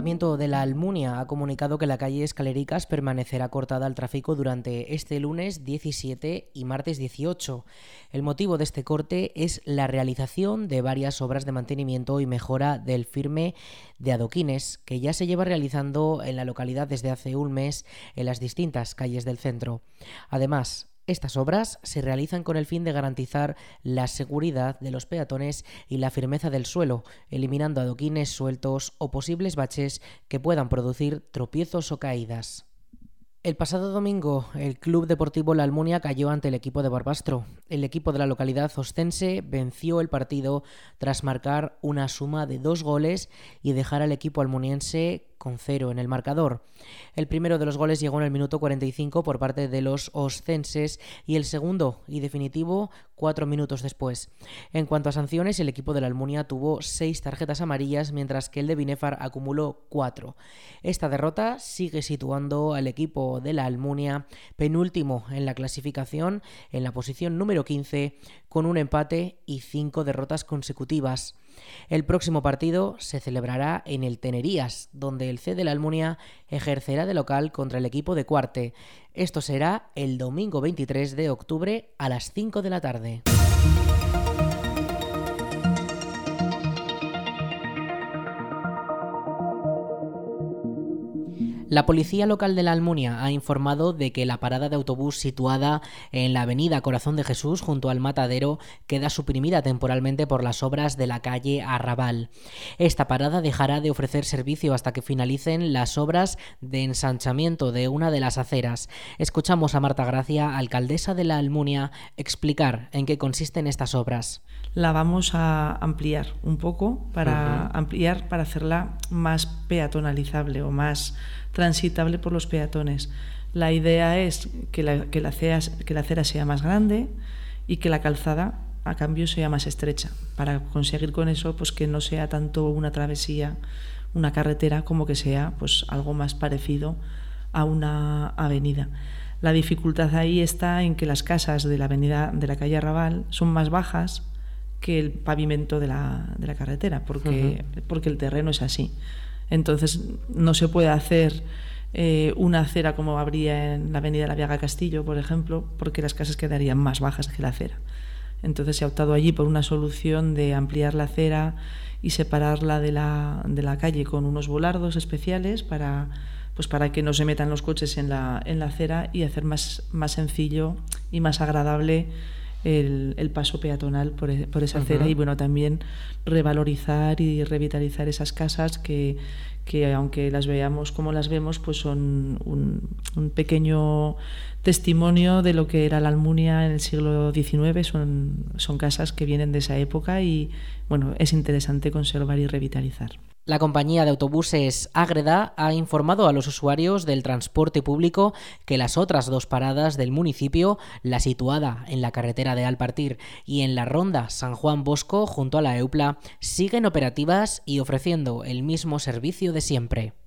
Ayuntamiento de la Almunia ha comunicado que la calle Escalericas permanecerá cortada al tráfico durante este lunes 17 y martes 18. El motivo de este corte es la realización de varias obras de mantenimiento y mejora del firme de adoquines que ya se lleva realizando en la localidad desde hace un mes en las distintas calles del centro. Además, estas obras se realizan con el fin de garantizar la seguridad de los peatones y la firmeza del suelo, eliminando adoquines sueltos o posibles baches que puedan producir tropiezos o caídas. El pasado domingo, el Club Deportivo La Almunia cayó ante el equipo de Barbastro. El equipo de la localidad ostense venció el partido tras marcar una suma de dos goles y dejar al equipo almuniense con cero en el marcador. El primero de los goles llegó en el minuto 45 por parte de los oscenses y el segundo y definitivo cuatro minutos después. En cuanto a sanciones, el equipo de la Almunia tuvo seis tarjetas amarillas mientras que el de Binefar acumuló cuatro. Esta derrota sigue situando al equipo de la Almunia penúltimo en la clasificación en la posición número 15 con un empate y cinco derrotas consecutivas. El próximo partido se celebrará en el Tenerías, donde el C de la Almunia ejercerá de local contra el equipo de Cuarte. Esto será el domingo 23 de octubre a las 5 de la tarde. La policía local de la Almunia ha informado de que la parada de autobús situada en la avenida Corazón de Jesús junto al matadero queda suprimida temporalmente por las obras de la calle Arrabal. Esta parada dejará de ofrecer servicio hasta que finalicen las obras de ensanchamiento de una de las aceras. Escuchamos a Marta Gracia, alcaldesa de la Almunia, explicar en qué consisten estas obras. La vamos a ampliar un poco para ampliar para hacerla más peatonalizable o más transitable por los peatones. La idea es que la, que la, acera, que la acera sea más grande y que la calzada a cambio sea más estrecha, para conseguir con eso pues que no sea tanto una travesía, una carretera, como que sea pues algo más parecido a una avenida. La dificultad ahí está en que las casas de la avenida de la calle Arrabal son más bajas que el pavimento de la, de la carretera, porque, porque el terreno es así. Entonces no se puede hacer eh, una acera como habría en la avenida La Viaga Castillo, por ejemplo, porque las casas quedarían más bajas que la acera. Entonces se ha optado allí por una solución de ampliar la acera y separarla de la, de la calle con unos volardos especiales para, pues para que no se metan los coches en la, en la acera y hacer más, más sencillo y más agradable el, paso peatonal por, e, esa acera y bueno también revalorizar y revitalizar esas casas que, que aunque las veamos como las vemos pues son un, un, pequeño testimonio de lo que era la Almunia en el siglo XIX son, son casas que vienen de esa época y bueno es interesante conservar y revitalizar. La compañía de autobuses Ágreda ha informado a los usuarios del transporte público que las otras dos paradas del municipio, la situada en la carretera de Alpartir y en la ronda San Juan Bosco junto a la Eupla, siguen operativas y ofreciendo el mismo servicio de siempre.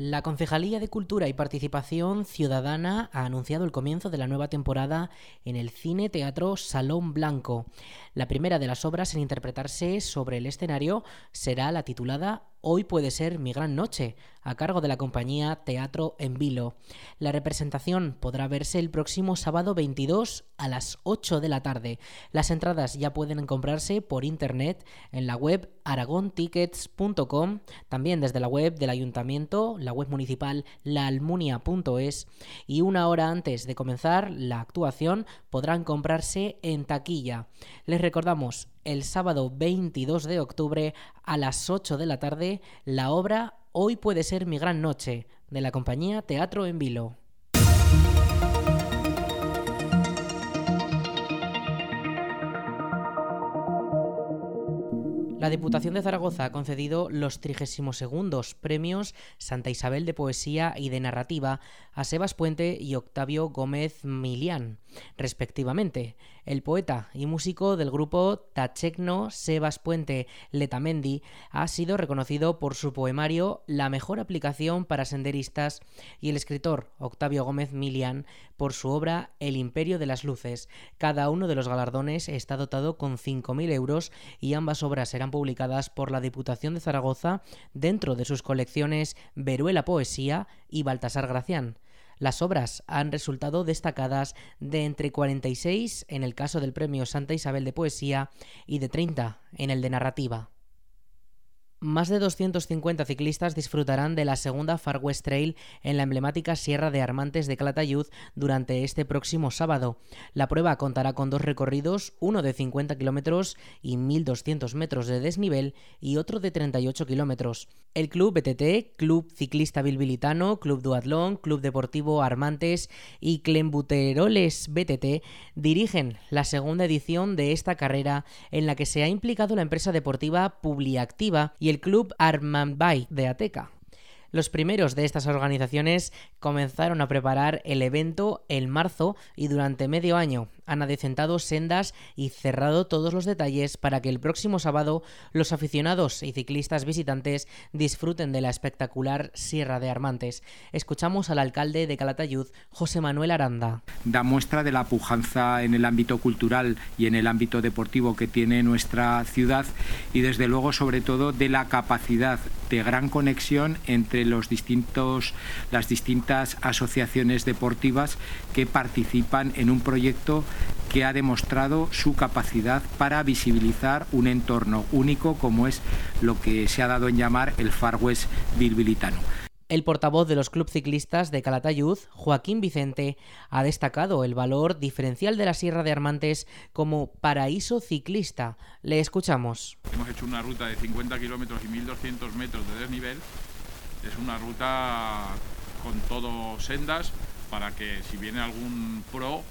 La Concejalía de Cultura y Participación Ciudadana ha anunciado el comienzo de la nueva temporada en el Cine Teatro Salón Blanco. La primera de las obras en interpretarse sobre el escenario será la titulada Hoy puede ser mi gran noche, a cargo de la compañía Teatro en Vilo. La representación podrá verse el próximo sábado 22 a las 8 de la tarde. Las entradas ya pueden comprarse por internet en la web aragontickets.com, también desde la web del ayuntamiento, la web municipal laalmunia.es y una hora antes de comenzar la actuación podrán comprarse en taquilla. Les recordamos el sábado 22 de octubre a las 8 de la tarde la obra Hoy puede ser mi gran noche de la compañía Teatro en Vilo. La Diputación de Zaragoza ha concedido los 32 premios Santa Isabel de Poesía y de Narrativa a Sebas Puente y Octavio Gómez Milián, respectivamente. El poeta y músico del grupo Tachecno Sebas Puente Letamendi ha sido reconocido por su poemario La mejor aplicación para senderistas y el escritor Octavio Gómez Milián por su obra El imperio de las luces. Cada uno de los galardones está dotado con 5.000 euros y ambas obras serán publicadas por la Diputación de Zaragoza dentro de sus colecciones Veruela Poesía y Baltasar Gracián. Las obras han resultado destacadas de entre 46 en el caso del Premio Santa Isabel de Poesía y de 30 en el de Narrativa. Más de 250 ciclistas disfrutarán de la segunda Far West Trail en la emblemática Sierra de Armantes de Calatayud durante este próximo sábado. La prueba contará con dos recorridos, uno de 50 kilómetros y 1.200 metros de desnivel y otro de 38 kilómetros. El Club BTT, Club Ciclista Bilbilitano, Club Duatlón, Club Deportivo Armantes y Clembuteroles BTT dirigen la segunda edición de esta carrera en la que se ha implicado la empresa deportiva Publiactiva y el Club Armanbay de Ateca. Los primeros de estas organizaciones comenzaron a preparar el evento en marzo y durante medio año han adecentado sendas y cerrado todos los detalles para que el próximo sábado los aficionados y ciclistas visitantes disfruten de la espectacular Sierra de Armantes. Escuchamos al alcalde de Calatayud, José Manuel Aranda. Da muestra de la pujanza en el ámbito cultural y en el ámbito deportivo que tiene nuestra ciudad y desde luego sobre todo de la capacidad de gran conexión entre los distintos, las distintas asociaciones deportivas que participan en un proyecto que ha demostrado su capacidad para visibilizar un entorno único como es lo que se ha dado en llamar el Far West bilbilitano. El portavoz de los clubes ciclistas de Calatayud, Joaquín Vicente, ha destacado el valor diferencial de la Sierra de Armantes como paraíso ciclista. Le escuchamos. Hemos hecho una ruta de 50 kilómetros y 1.200 metros de desnivel. Es una ruta con todo sendas para que si viene algún pro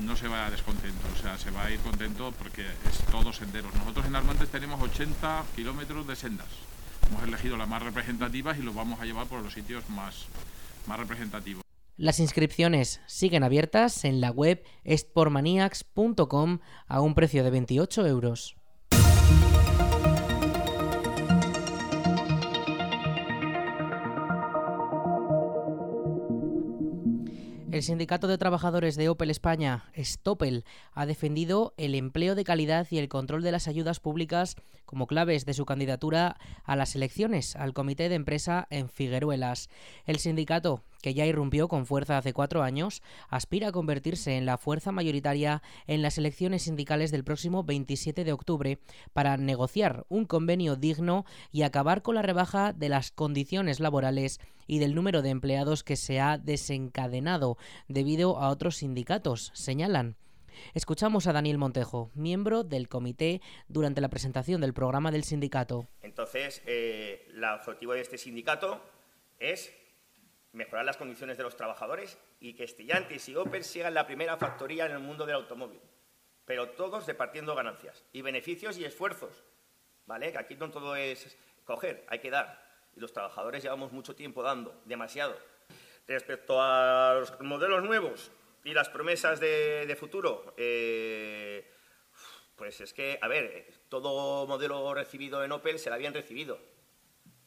no se vaya descontento, o sea, se va a ir contento porque es todo senderos. Nosotros en Armantes tenemos 80 kilómetros de sendas. Hemos elegido las más representativas y los vamos a llevar por los sitios más, más representativos. Las inscripciones siguen abiertas en la web sportmaniacs.com a un precio de 28 euros. El Sindicato de Trabajadores de Opel España, Stopel, ha defendido el empleo de calidad y el control de las ayudas públicas como claves de su candidatura a las elecciones al Comité de Empresa en Figueruelas. El sindicato que ya irrumpió con fuerza hace cuatro años, aspira a convertirse en la fuerza mayoritaria en las elecciones sindicales del próximo 27 de octubre para negociar un convenio digno y acabar con la rebaja de las condiciones laborales y del número de empleados que se ha desencadenado debido a otros sindicatos, señalan. Escuchamos a Daniel Montejo, miembro del comité, durante la presentación del programa del sindicato. Entonces, eh, el objetivo de este sindicato es mejorar las condiciones de los trabajadores y que Estellantis y Opel sigan la primera factoría en el mundo del automóvil, pero todos repartiendo ganancias y beneficios y esfuerzos, ¿vale? Que aquí no todo es coger, hay que dar. Y los trabajadores llevamos mucho tiempo dando, demasiado. Respecto a los modelos nuevos y las promesas de, futuro, eh, pues es que, a ver, todo modelo recibido en Opel se lo habían recibido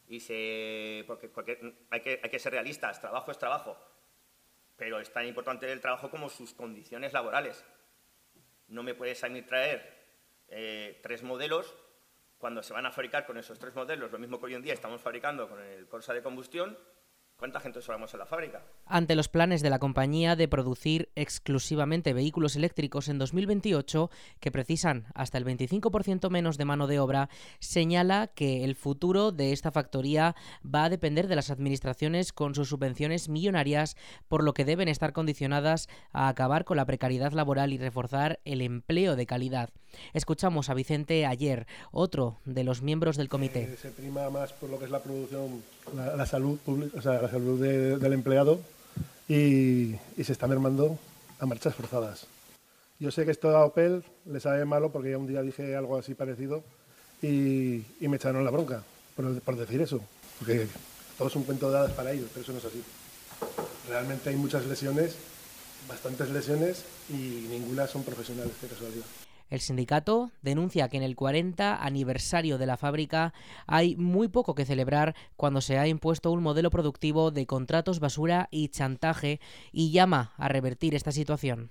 y se, porque, hay, que, hay que ser realistas, trabajo es trabajo, pero es tan importante el trabajo como sus condiciones laborales. No me puedes a mí traer eh, tres modelos cuando se van a fabricar con esos tres modelos, lo mismo que hoy en día estamos fabricando con el Corsa de combustión, ¿Cuánta gente solamos en la fábrica? Ante los planes de la compañía de producir exclusivamente vehículos eléctricos en 2028, que precisan hasta el 25% menos de mano de obra, señala que el futuro de esta factoría va a depender de las administraciones con sus subvenciones millonarias, por lo que deben estar condicionadas a acabar con la precariedad laboral y reforzar el empleo de calidad. Escuchamos a Vicente ayer, otro de los miembros del comité. Eh, se prima más por lo que es la producción, la, salud pública, salud del empleado y, se está mermando a marchas forzadas. Yo sé que esto a Opel le sabe malo porque ya un día dije algo así parecido y, me echaron la bronca por, decir eso, porque todo es un cuento de hadas para ellos, pero eso no es así. Realmente hay muchas lesiones, bastantes lesiones y ninguna son profesionales, qué casualidad. El sindicato denuncia que en el 40 aniversario de la fábrica hay muy poco que celebrar cuando se ha impuesto un modelo productivo de contratos basura y chantaje y llama a revertir esta situación.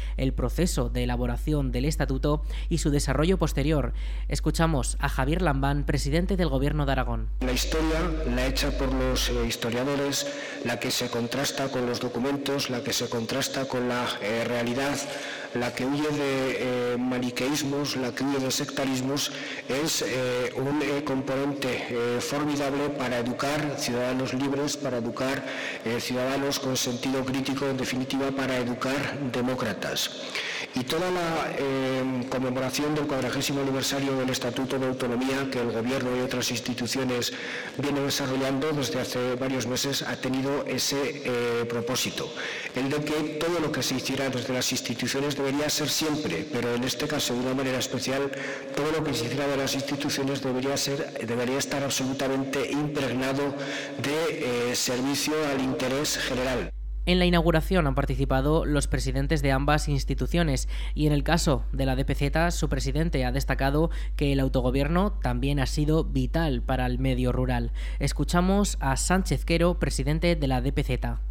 el proceso de elaboración del estatuto y su desarrollo posterior. Escuchamos a Javier Lambán, presidente del Gobierno de Aragón. La historia, la hecha por los eh, historiadores, la que se contrasta con los documentos, la que se contrasta con la eh, realidad, la que huye de eh, maniqueísmos, la que huye de sectarismos, es un componente formidable para educar ciudadanos libres, para educar ciudadanos con sentido crítico, en definitiva, para educar demócratas. Y toda la eh, conmemoración del cuadragésimo aniversario del Estatuto de Autonomía que el Gobierno y otras instituciones vienen desarrollando desde hace varios meses ha tenido ese eh, propósito, el de que todo lo que se hiciera desde las instituciones debería ser siempre, pero en este caso de una manera especial, todo lo que se hiciera de las instituciones debería, estar absolutamente impregnado de eh, servicio al interés general. En la inauguración han participado los presidentes de ambas instituciones y en el caso de la DPZ su presidente ha destacado que el autogobierno también ha sido vital para el medio rural. Escuchamos a Sánchez Quero, presidente de la DPZ.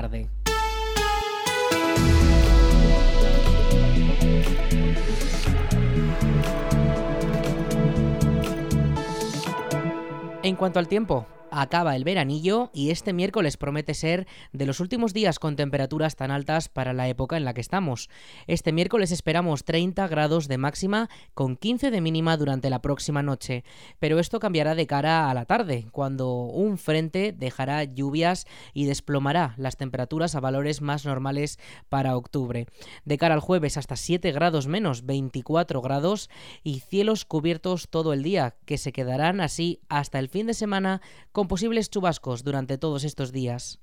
En cuanto al tiempo, acaba el veranillo y este miércoles promete ser de los últimos días con temperaturas tan altas para la época en la que estamos. Este miércoles esperamos 30 grados de máxima con 15 de mínima durante la próxima noche, pero esto cambiará de cara a la tarde, cuando un frente dejará lluvias y desplomará las temperaturas a valores más normales para octubre. De cara al jueves hasta 7 grados menos, 24 grados y cielos cubiertos todo el día, que se quedarán así hasta el fin de semana con posibles chubascos durante todos estos días.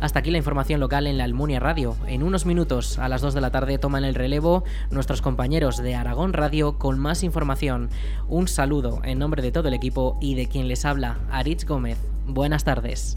Hasta aquí la información local en la Almunia Radio. En unos minutos, a las 2 de la tarde, toman el relevo nuestros compañeros de Aragón Radio con más información. Un saludo en nombre de todo el equipo y de quien les habla, Aritz Gómez. Buenas tardes.